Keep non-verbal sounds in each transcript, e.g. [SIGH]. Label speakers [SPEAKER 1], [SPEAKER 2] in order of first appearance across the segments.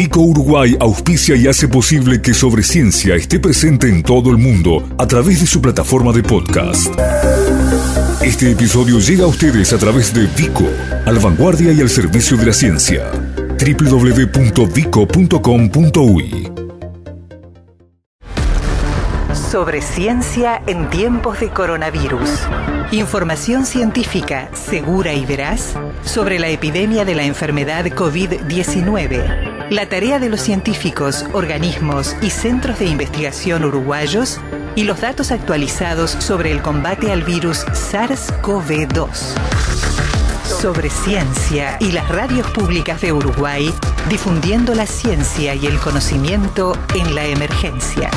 [SPEAKER 1] Vico Uruguay auspicia y hace posible que Sobre Ciencia esté presente en todo el mundo a través de su plataforma de podcast. Este episodio llega a ustedes a través de Vico, al vanguardia y al servicio de la ciencia. www.vico.com.uy
[SPEAKER 2] Sobre ciencia en tiempos de coronavirus. Información científica segura y veraz sobre la epidemia de la enfermedad COVID-19. La tarea de los científicos, organismos y centros de investigación uruguayos y los datos actualizados sobre el combate al virus SARS-CoV-2. Sobre ciencia y las radios públicas de Uruguay, difundiendo la ciencia y el conocimiento en la emergencia.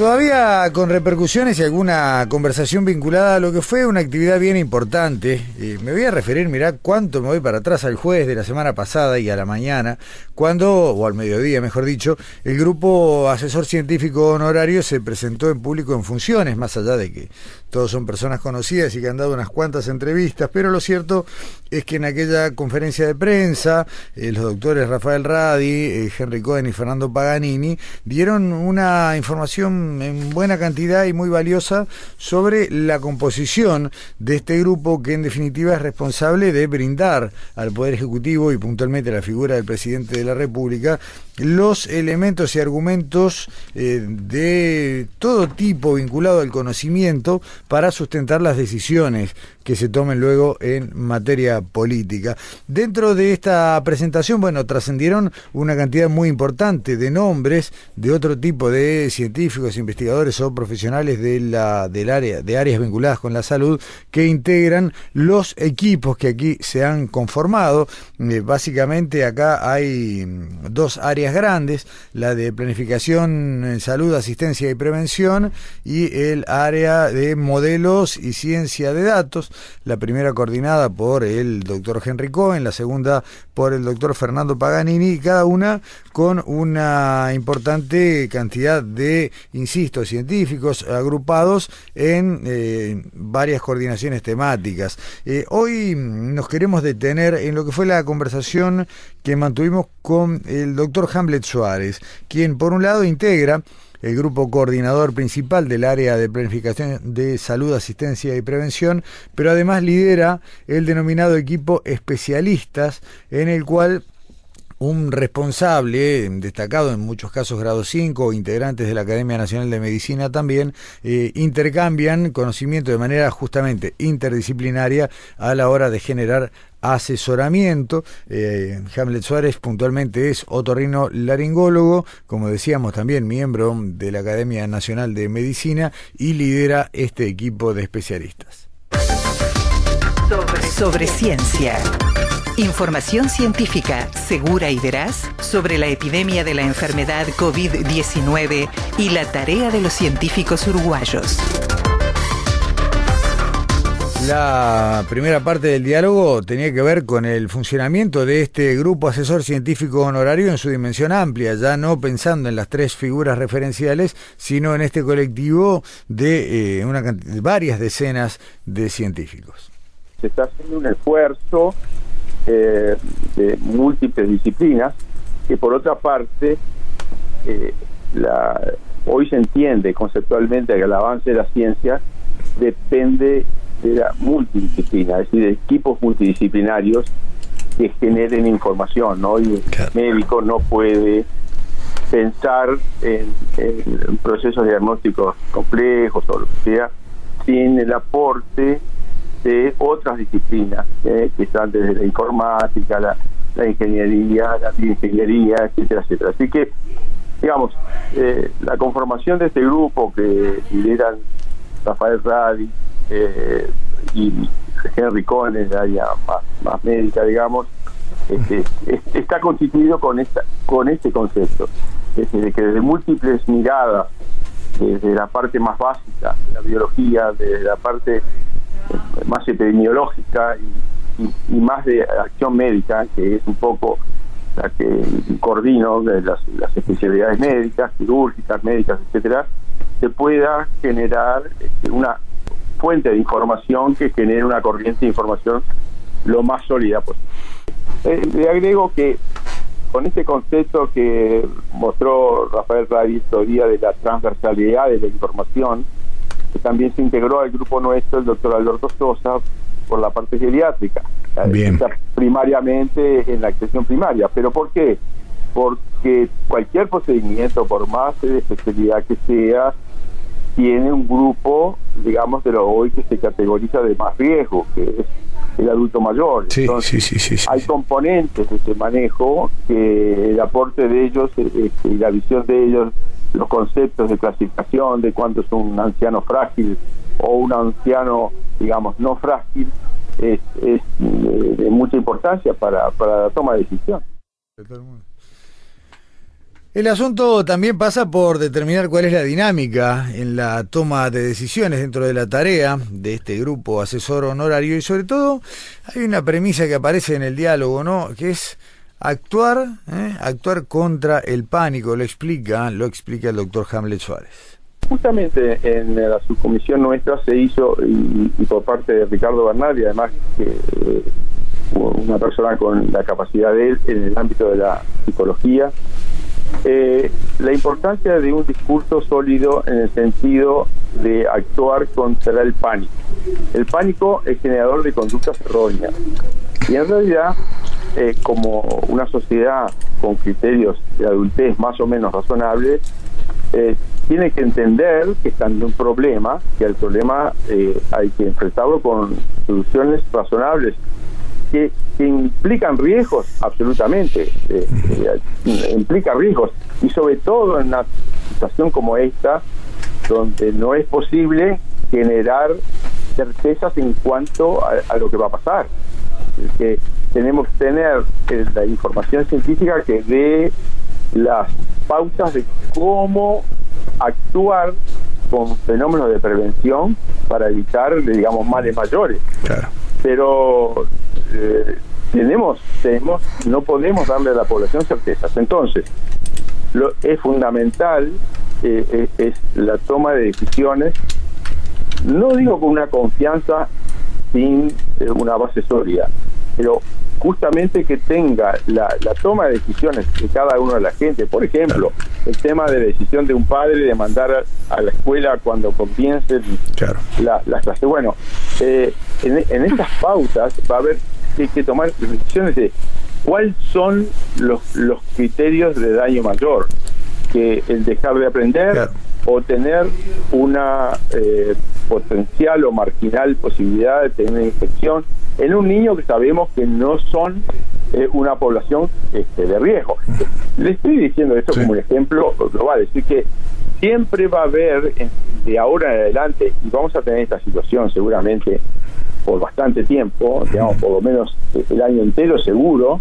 [SPEAKER 3] Todavía con repercusiones y alguna conversación vinculada a lo que fue una actividad bien importante. Eh, me voy a referir, mirá cuánto me voy para atrás al jueves de la semana pasada y a la mañana, cuando, o al mediodía mejor dicho, el grupo asesor científico honorario se presentó en público en funciones, más allá de que todos son personas conocidas y que han dado unas cuantas entrevistas, pero lo cierto es que en aquella conferencia de prensa, eh, los doctores Rafael Radi, eh, Henry Cohen y Fernando Paganini dieron una información en buena cantidad y muy valiosa sobre la composición de este grupo que en definitiva es responsable de brindar al Poder Ejecutivo y puntualmente a la figura del presidente de la República los elementos y argumentos eh, de todo tipo vinculado al conocimiento para sustentar las decisiones que se tomen luego en materia política. Dentro de esta presentación, bueno, trascendieron una cantidad muy importante de nombres de otro tipo de científicos, investigadores o profesionales de la, del área, de áreas vinculadas con la salud que integran los equipos que aquí se han conformado. Eh, básicamente acá hay dos áreas grandes, la de planificación en salud, asistencia y prevención y el área de modelos y ciencia de datos, la primera coordinada por el doctor Henry Cohen, la segunda por el doctor Fernando Paganini, cada una con una importante cantidad de, insisto, científicos agrupados en eh, varias coordinaciones temáticas. Eh, hoy nos queremos detener en lo que fue la conversación que mantuvimos con el doctor Hamlet Suárez, quien por un lado integra el grupo coordinador principal del área de planificación de salud, asistencia y prevención, pero además lidera el denominado equipo especialistas en el cual un responsable destacado en muchos casos grado 5 o integrantes de la Academia Nacional de Medicina también eh, intercambian conocimiento de manera justamente interdisciplinaria a la hora de generar asesoramiento. Eh, Hamlet Suárez puntualmente es otorrino laringólogo, como decíamos también miembro de la Academia Nacional de Medicina y lidera este equipo de especialistas.
[SPEAKER 2] Sobre ciencia. Información científica segura y veraz sobre la epidemia de la enfermedad COVID-19 y la tarea de los científicos uruguayos.
[SPEAKER 3] La primera parte del diálogo tenía que ver con el funcionamiento de este grupo asesor científico honorario en su dimensión amplia, ya no pensando en las tres figuras referenciales, sino en este colectivo de, eh, una varias decenas de científicos.
[SPEAKER 4] Se está haciendo un esfuerzo eh, de múltiples disciplinas, que por otra parte, eh, la, hoy se entiende conceptualmente que el avance de la ciencia depende de la multidisciplina, es decir, de equipos multidisciplinarios que generen información, ¿no? Y el médico no puede pensar en, procesos diagnósticos complejos o lo que sea sin el aporte de otras disciplinas ¿eh? que están desde la informática, la, ingeniería, la bioingeniería, etcétera, etcétera. Así que, digamos, eh, la conformación de este grupo que lideran Rafael Radi eh, y Henry Cohen, en área más, médica, digamos, este, está constituido con esta con este concepto, es decir, que desde múltiples miradas, desde la parte más básica de la biología, desde la parte más epidemiológica y, más de acción médica, que es un poco la que coordino de las, especialidades médicas, quirúrgicas, médicas, etcétera, se pueda generar este, una fuente de información que genere una corriente de información lo más sólida posible. Eh, le agrego que con este concepto que mostró Rafael Radi día de la transversalidad de la información, también se integró al grupo nuestro el doctor Alberto Sosa por la parte geriátrica,
[SPEAKER 3] Bien.
[SPEAKER 4] primariamente en la extensión primaria. ¿Pero por qué? Porque cualquier procedimiento, por más de especialidad que sea, tiene un grupo, digamos, de lo hoy que se categoriza de más riesgo, que es el adulto mayor.
[SPEAKER 3] Sí,
[SPEAKER 4] Entonces,
[SPEAKER 3] sí, sí,
[SPEAKER 4] hay componentes de este manejo que el aporte de ellos este, y la visión de ellos, los conceptos de clasificación de cuánto es un anciano frágil o un anciano, digamos, no frágil, es, es de, de mucha importancia para, para la toma de decisión.
[SPEAKER 3] El asunto también pasa por determinar cuál es la dinámica en la toma de decisiones dentro de la tarea de este grupo asesor honorario y sobre todo hay una premisa que aparece en el diálogo, ¿no? Que es actuar, ¿eh? actuar contra el pánico, lo explica, lo explica el doctor Hamlet Suárez.
[SPEAKER 4] Justamente en la subcomisión nuestra se hizo, y, por parte de Ricardo Bernal, y además eh, una persona con la capacidad de él en el ámbito de la psicología, eh, la importancia de un discurso sólido en el sentido de actuar contra el pánico. El pánico es generador de conductas erróneas. Y en realidad, eh, como una sociedad con criterios de adultez más o menos razonables, eh, tiene que entender que están en un problema, que el problema eh, hay que enfrentarlo con soluciones razonables que, que implican riesgos, absolutamente, eh, eh, implica riesgos, y sobre todo en una situación como esta, donde no es posible generar certezas en cuanto a, a lo que va a pasar. Es que tenemos que tener eh, la información científica que dé las pautas de cómo actuar con fenómenos de prevención para evitar, digamos, males mayores
[SPEAKER 3] Claro.
[SPEAKER 4] pero eh, tenemos, tenemos, no podemos darle a la población certezas. Entonces, lo es fundamental eh, es la toma de decisiones, no digo con una confianza sin eh, una base sólida, pero justamente que tenga la, la toma de decisiones de cada uno de la gente. Por ejemplo, el tema de decisión de un padre de mandar a, a la escuela cuando comience
[SPEAKER 3] Claro.
[SPEAKER 4] la, las clases. Bueno, eh, en, en estas pautas va a haber que, que tomar decisiones de cuáles son los, los criterios de daño mayor, que el dejar de aprender
[SPEAKER 3] Claro.
[SPEAKER 4] O tener una eh, potencial o marginal posibilidad de tener una infección en un niño que sabemos que no son eh, una población este, de riesgo. Le estoy diciendo esto
[SPEAKER 3] Sí.
[SPEAKER 4] como un ejemplo global, es decir, que siempre va a haber de ahora en adelante, y vamos a tener esta situación seguramente por bastante tiempo, digamos por lo menos el año entero seguro,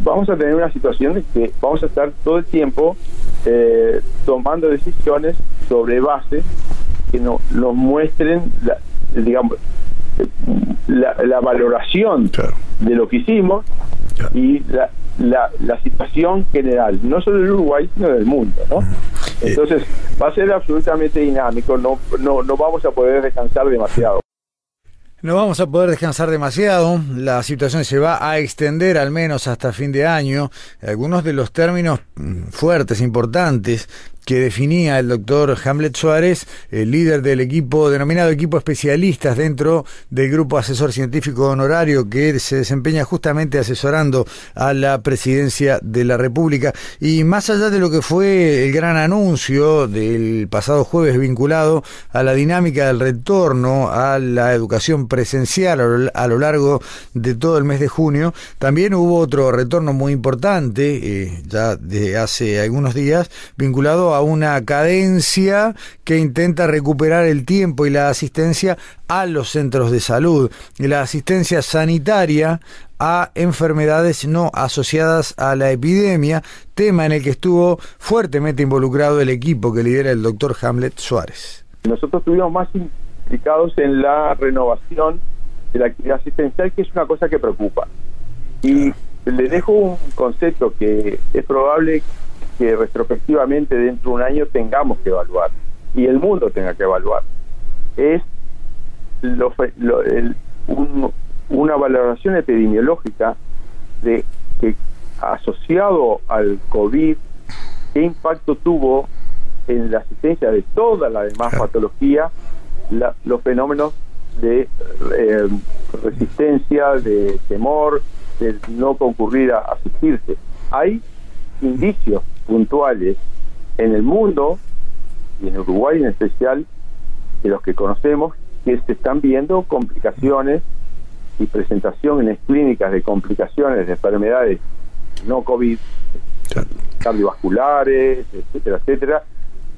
[SPEAKER 4] vamos a tener una situación de que vamos a estar todo el tiempo eh, tomando decisiones sobre bases que no, nos muestren, la, digamos, la, la valoración
[SPEAKER 3] Claro.
[SPEAKER 4] de lo que hicimos
[SPEAKER 3] Claro.
[SPEAKER 4] y la, la, la situación general, no solo del Uruguay, sino del mundo. ¿no? Entonces, va a ser absolutamente dinámico, no, no, no vamos a poder descansar demasiado.
[SPEAKER 3] No vamos a poder descansar demasiado, la situación se va a extender al menos hasta fin de año. Algunos de los términos mm, fuertes, importantes, que definía el doctor Hamlet Suárez, el líder del equipo, denominado equipo especialistas dentro del grupo asesor científico honorario que se desempeña justamente asesorando a la presidencia de la República. Y más allá de lo que fue el gran anuncio del pasado jueves vinculado a la dinámica del retorno a la educación presencial a lo, largo de todo el mes de junio, también hubo otro retorno muy importante, eh, ya de hace algunos días, vinculado a una cadencia que intenta recuperar el tiempo y la asistencia a los centros de salud, y la asistencia sanitaria a enfermedades no asociadas a la epidemia, tema en el que estuvo fuertemente involucrado el equipo que lidera el doctor Hamlet Suárez.
[SPEAKER 4] Nosotros estuvimos más implicados en la renovación de la actividad asistencial, que es una cosa que preocupa. Y le dejo un concepto que es probable que retrospectivamente dentro de un año tengamos que evaluar y el mundo tenga que evaluar. Es una valoración epidemiológica de que asociado al COVID, qué impacto tuvo en la asistencia de toda la demás patología los fenómenos de eh, resistencia, de temor, de no concurrir a asistirse. Hay indicios puntuales en el mundo y en Uruguay en especial, de los que conocemos, que se están viendo complicaciones y presentación en clínicas de complicaciones de enfermedades no COVID, cardiovasculares, etcétera, etcétera,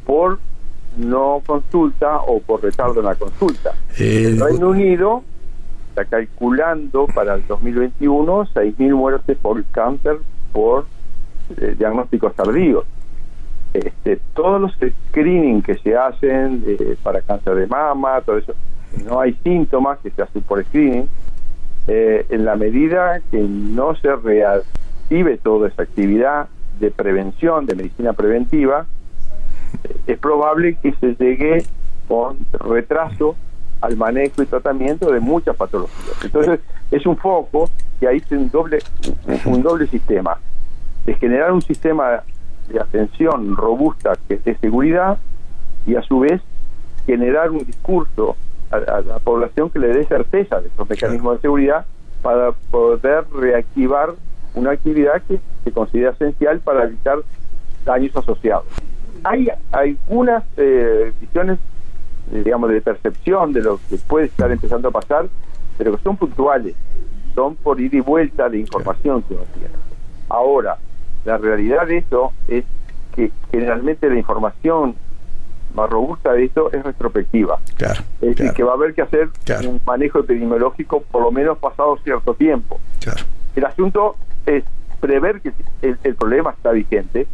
[SPEAKER 4] por no consulta o por retardo en la consulta. El Reino Unido está calculando para el 2021 6.000 muertes por cáncer por eh, diagnósticos tardíos. Este, todos los screening que se hacen eh, para cáncer de mama, todo eso, no hay síntomas que se hacen por screening. Eh, en la medida que no se reactive toda esa actividad de prevención, de medicina preventiva, es probable que se llegue con retraso al manejo y tratamiento de muchas patologías. Entonces, es un foco que hay un doble, un doble sistema, de generar un sistema de atención robusta que de seguridad y a su vez generar un discurso a, la población que le dé certeza de estos mecanismos de seguridad para poder reactivar una actividad que se considera esencial para evitar daños asociados hay algunas eh, visiones, eh, digamos, de percepción de lo que puede estar empezando a pasar, pero que son puntuales, son por ir y vuelta de información que uno tiene. Ahora, la realidad de eso es que generalmente la información más robusta de esto es retrospectiva. es decir, que va a haber que hacer un manejo epidemiológico por lo menos pasado cierto tiempo. El asunto es prever que el problema está vigente,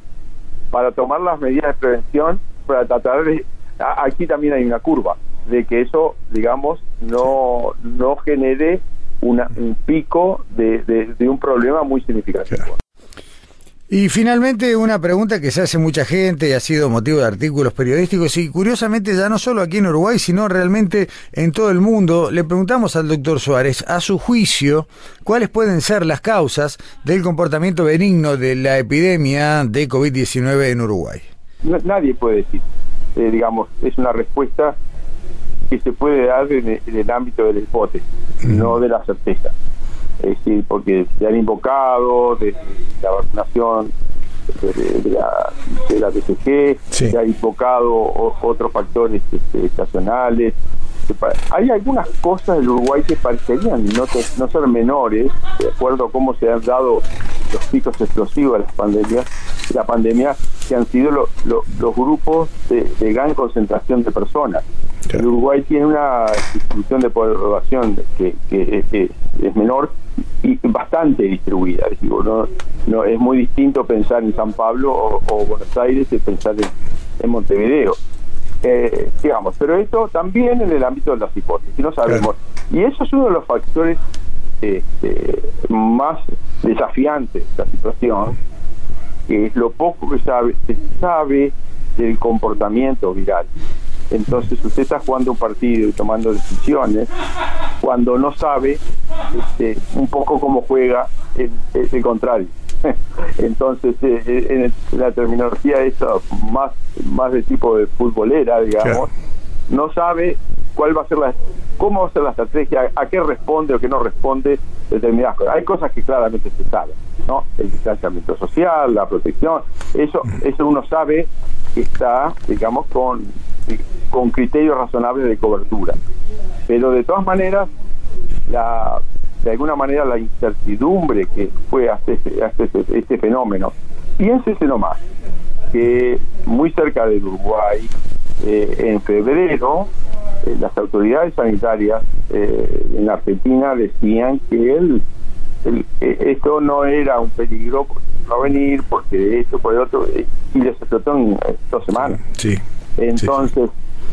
[SPEAKER 4] para tomar las medidas de prevención, para tratar de... Aquí también hay una curva, de que eso, digamos, no, no genere una, un pico de, de un problema muy significativo.
[SPEAKER 3] Y finalmente una pregunta que se hace mucha gente y ha sido motivo de artículos periodísticos y curiosamente ya no solo aquí en Uruguay, sino realmente en todo el mundo. Le preguntamos al doctor Suárez, a su juicio, cuáles pueden ser las causas del comportamiento benigno de la epidemia de COVID-19 en Uruguay.
[SPEAKER 4] nadie puede decir, eh, digamos, es una respuesta que se puede dar en el, ámbito de la hipótesis, no de la certeza es decir, porque se han invocado de, la vacunación de, la, de la BCG, se han invocado otros factores este, estacionales. Hay algunas cosas del Uruguay que parecerían no, no ser menores, de acuerdo a cómo se han dado los picos explosivos de las pandemias, la pandemia, que han sido los grupos de, gran concentración de personas. El Uruguay tiene una distribución de población que, que es menor, y bastante distribuida. no, no, es muy distinto pensar en San Pablo o, Buenos Aires y pensar en, Montevideo. Eh, digamos, pero esto también en el ámbito de las hipótesis, no sabemos. Y eso es uno de los factores este, más desafiantes de la situación, que es lo poco que sabe, se sabe del comportamiento viral. Entonces usted está jugando un partido y tomando decisiones cuando no sabe este, un poco cómo juega el, el contrario. [LAUGHS] Entonces, eh, eh, en, la terminología esa más, más de tipo de futbolera, digamos, no sabe cuál va a ser la cómo va a ser la estrategia, a qué responde o qué no responde determinadas cosas. Hay cosas que claramente se saben, ¿no? El distanciamiento social, la protección, eso, eso uno sabe que está, digamos, con con criterios razonables de cobertura. Pero de todas maneras, la, de alguna manera la incertidumbre que fue hasta este, este, este, fenómeno, piénsese nomás, que muy cerca del Uruguay, eh, en febrero, eh, las autoridades sanitarias eh, en Argentina decían que el, esto no era un peligro no venir porque de esto por el otro y les explotó en dos semanas.
[SPEAKER 3] Sí.
[SPEAKER 4] Entonces,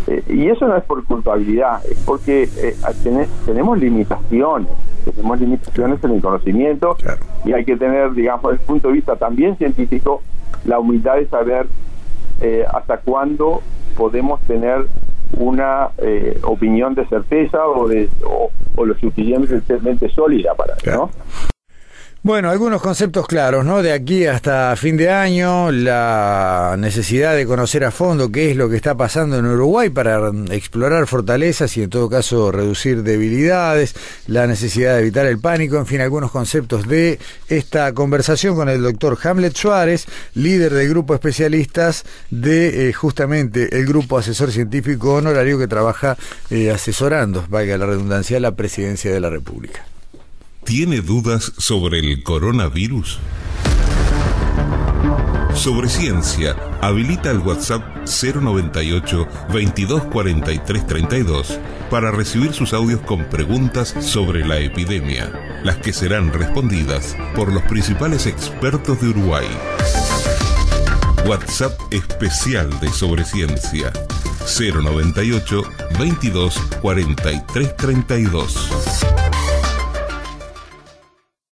[SPEAKER 4] eh, y eso no es por culpabilidad, es porque eh, tenemos limitaciones, tenemos limitaciones en el conocimiento y hay que tener, digamos, desde el punto de vista también científico, la humildad de saber eh, hasta cuándo podemos tener una eh, opinión de certeza o, de, o, lo suficientemente sólida para ¿no?
[SPEAKER 3] Bueno, algunos conceptos claros, ¿no? De aquí hasta fin de año, la necesidad de conocer a fondo qué es lo que está pasando en Uruguay para explorar fortalezas y en todo caso reducir debilidades, la necesidad de evitar el pánico, en fin, algunos conceptos de esta conversación con el doctor Hamlet Suárez, líder del grupo especialistas de eh, justamente el grupo asesor científico honorario que trabaja eh, asesorando, valga la redundancia, la presidencia de la República.
[SPEAKER 1] ¿Tiene dudas sobre el coronavirus? Sobre ciencia, habilita el WhatsApp 098 2243 32 para recibir sus audios con preguntas sobre la epidemia, las que serán respondidas por los principales expertos de Uruguay. WhatsApp especial de Sobre Ciencia 098 22 32